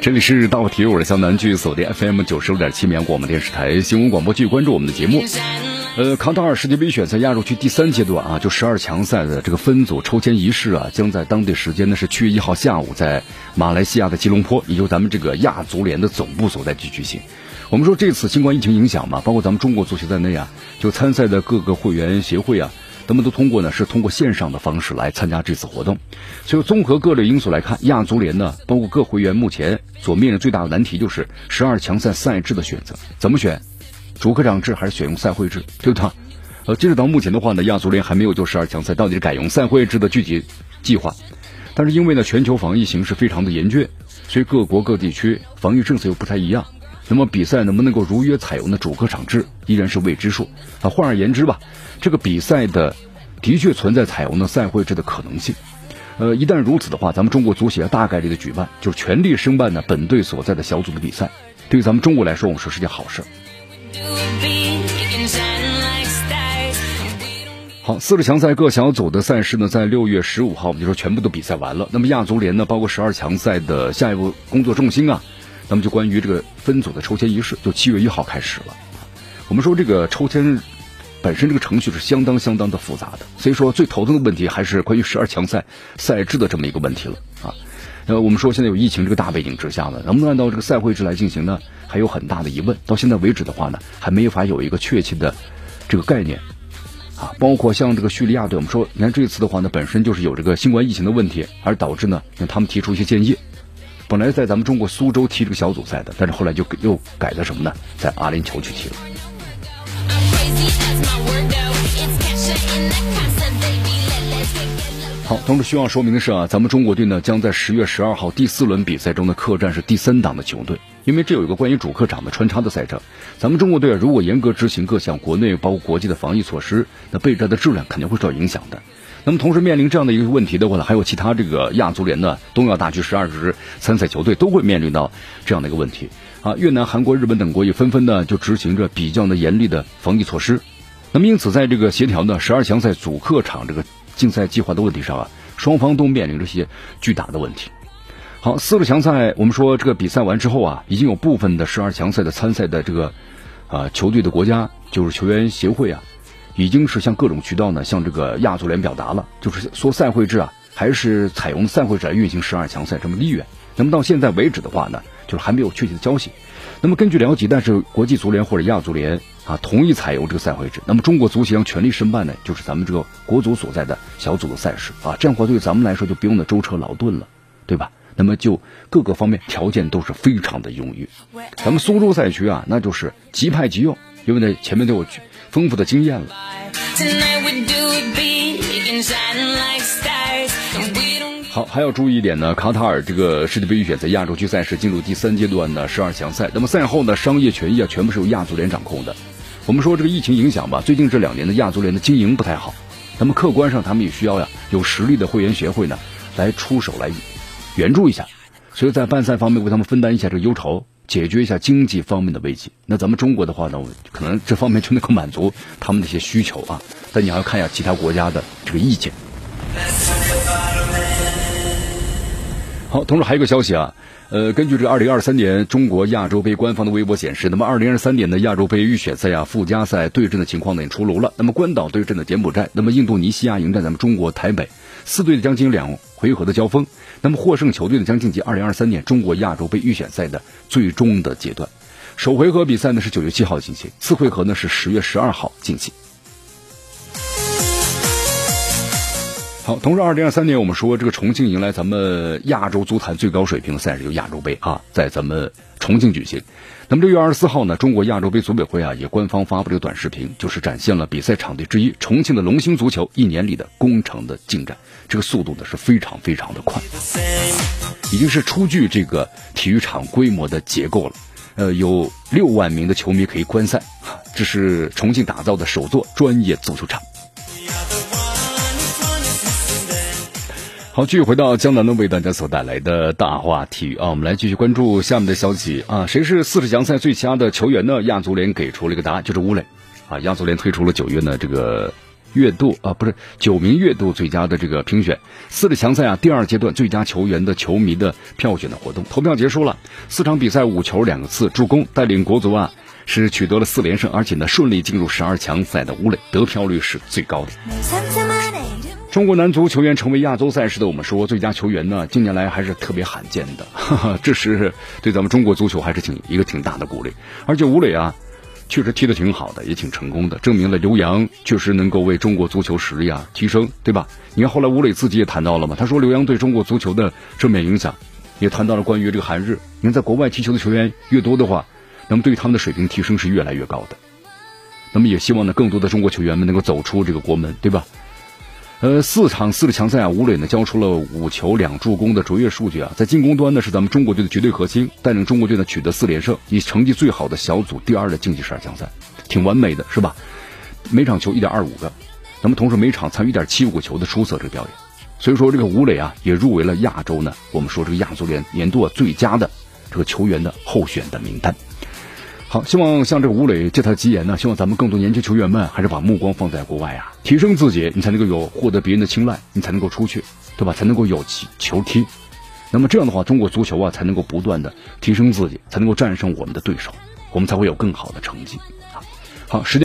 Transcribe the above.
这里是大话体育，我是江南，继续锁定 FM 九十六点七绵广播电视台新闻广播，继续关注我们的节目。呃，卡塔尔世界杯选赛亚洲区第三阶段啊，就十二强赛的这个分组抽签仪式啊，将在当地时间呢是七月一号下午，在马来西亚的吉隆坡，也就咱们这个亚足联的总部所在地举行。我们说这次新冠疫情影响嘛，包括咱们中国足球在内啊，就参赛的各个会员协会啊。他们都通过呢，是通过线上的方式来参加这次活动。所以综合各类因素来看，亚足联呢，包括各会员目前所面临最大的难题就是十二强赛赛制的选择，怎么选？主客场制还是选用赛会制，对不对？呃，截止到目前的话呢，亚足联还没有就十二强赛到底是改用赛会制的具体计划。但是因为呢，全球防疫形势非常的严峻，所以各国各地区防疫政策又不太一样。那么比赛能不能够如约采用的主客场制，依然是未知数啊。换而言之吧，这个比赛的的确存在采用的赛会制的可能性。呃，一旦如此的话，咱们中国足协大概率的举办，就是全力申办呢本队所在的小组的比赛。对于咱们中国来说，我们说是件好事。好，四十强赛各小组的赛事呢，在六月十五号，我们就说全部都比赛完了。那么亚足联呢，包括十二强赛的下一步工作重心啊。那么就关于这个分组的抽签仪式，就七月一号开始了。我们说这个抽签本身这个程序是相当相当的复杂的，所以说最头疼的问题还是关于十二强赛赛制的这么一个问题了啊。呃，我们说现在有疫情这个大背景之下呢，能不能按照这个赛会制来进行呢？还有很大的疑问。到现在为止的话呢，还没法有一个确切的这个概念啊。包括像这个叙利亚队，我们说你看这次的话呢，本身就是有这个新冠疫情的问题，而导致呢，让他们提出一些建议。本来在咱们中国苏州踢这个小组赛的，但是后来就又改了什么呢？在阿联酋去踢了。好，同时需要说明的是啊，咱们中国队呢将在十月十二号第四轮比赛中的客战是第三档的球队，因为这有一个关于主客场的穿插的赛程。咱们中国队啊如果严格执行各项国内包括国际的防疫措施，那备战的质量肯定会受到影响的。那么同时面临这样的一个问题的话呢，还有其他这个亚足联的东亚大区十二支参赛球队都会面临到这样的一个问题啊。越南、韩国、日本等国也纷纷呢就执行着比较的严厉的防疫措施。那么因此，在这个协调呢十二强赛主客场这个竞赛计划的问题上啊，双方都面临着些巨大的问题。好，四个强赛我们说这个比赛完之后啊，已经有部分的十二强赛的参赛的这个啊球队的国家就是球员协会啊。已经是向各种渠道呢，向这个亚足联表达了，就是说赛会制啊，还是采用赛会制来运行十二强赛这么意愿。那么到现在为止的话呢，就是还没有确切的消息。那么根据了解，但是国际足联或者亚足联啊同意采用这个赛会制，那么中国足协将全力申办呢，就是咱们这个国足所在的小组的赛事啊，这样的话对咱们来说就不用那舟车劳顿了，对吧？那么就各个方面条件都是非常的优越。咱们苏州赛区啊，那就是即派即用，因为呢前面都有。丰富的经验了。好，还要注意一点呢，卡塔尔这个世界杯预选赛亚洲区赛事进入第三阶段的十二强赛。那么赛后呢，商业权益啊，全部是由亚足联掌控的。我们说这个疫情影响吧，最近这两年的亚足联的经营不太好。那么客观上，他们也需要呀有实力的会员协会呢来出手来援助一下，所以在办赛方面为他们分担一下这个忧愁。解决一下经济方面的危机，那咱们中国的话呢，可能这方面就能够满足他们的一些需求啊。但你还要看一下其他国家的这个意见。好，同时还有一个消息啊，呃，根据这个二零二三年中国亚洲杯官方的微博显示，那么二零二三年的亚洲杯预选赛啊附加赛对阵的情况呢也出炉了。那么关岛对阵的柬埔寨，那么印度尼西亚迎战咱们中国台北，四队将进行两回合的交锋。那么获胜球队呢将晋级二零二三年中国亚洲杯预选赛的最终的阶段。首回合比赛呢是九月七号进行，次回合呢是十月十二号进行。好，同时二零二三年我们说这个重庆迎来咱们亚洲足坛最高水平的赛事，就亚洲杯啊，在咱们重庆举行。那么六月二十四号呢，中国亚洲杯组委会啊也官方发布了个短视频，就是展现了比赛场地之一重庆的龙兴足球一年里的工程的进展。这个速度呢是非常非常的快，已经是初具这个体育场规模的结构了。呃，有六万名的球迷可以观赛，这是重庆打造的首座专业足球场。好，继续回到江南呢，为大家所带来的大话体育啊，我们来继续关注下面的消息啊，谁是四十强赛最佳的球员呢？亚足联给出了一个答案，就是吴磊啊。亚足联推出了九月呢这个月度啊，不是九名月度最佳的这个评选四十强赛啊第二阶段最佳球员的球迷的票选的活动，投票结束了，四场比赛五球两个次助攻，带领国足啊是取得了四连胜，而且呢顺利进入十二强赛的吴磊得票率是最高的。中国男足球员成为亚洲赛事的，我们说最佳球员呢，近年来还是特别罕见的，这是对咱们中国足球还是挺一个挺大的鼓励。而且吴磊啊，确实踢得挺好的，也挺成功的，证明了刘洋确实能够为中国足球实力啊提升，对吧？你看后来吴磊自己也谈到了嘛，他说刘洋对中国足球的正面影响，也谈到了关于这个韩日，你看在国外踢球的球员越多的话，那么对他们的水平提升是越来越高的。那么也希望呢，更多的中国球员们能够走出这个国门，对吧？呃，四场四个强赛啊，吴磊呢交出了五球两助攻的卓越数据啊，在进攻端呢是咱们中国队的绝对核心，带领中国队呢取得四连胜，以成绩最好的小组第二的晋级十二强赛，挺完美的，是吧？每场球一点二五个，那么同时每场参与一点七五个球的出色这个表演，所以说这个吴磊啊也入围了亚洲呢，我们说这个亚足联年度最佳的这个球员的候选的名单。好，希望像这个吴磊借他吉言呢，希望咱们更多年轻球员们还是把目光放在国外啊，提升自己，你才能够有获得别人的青睐，你才能够出去，对吧？才能够有球踢。那么这样的话，中国足球啊才能够不断的提升自己，才能够战胜我们的对手，我们才会有更好的成绩。好，好，时间。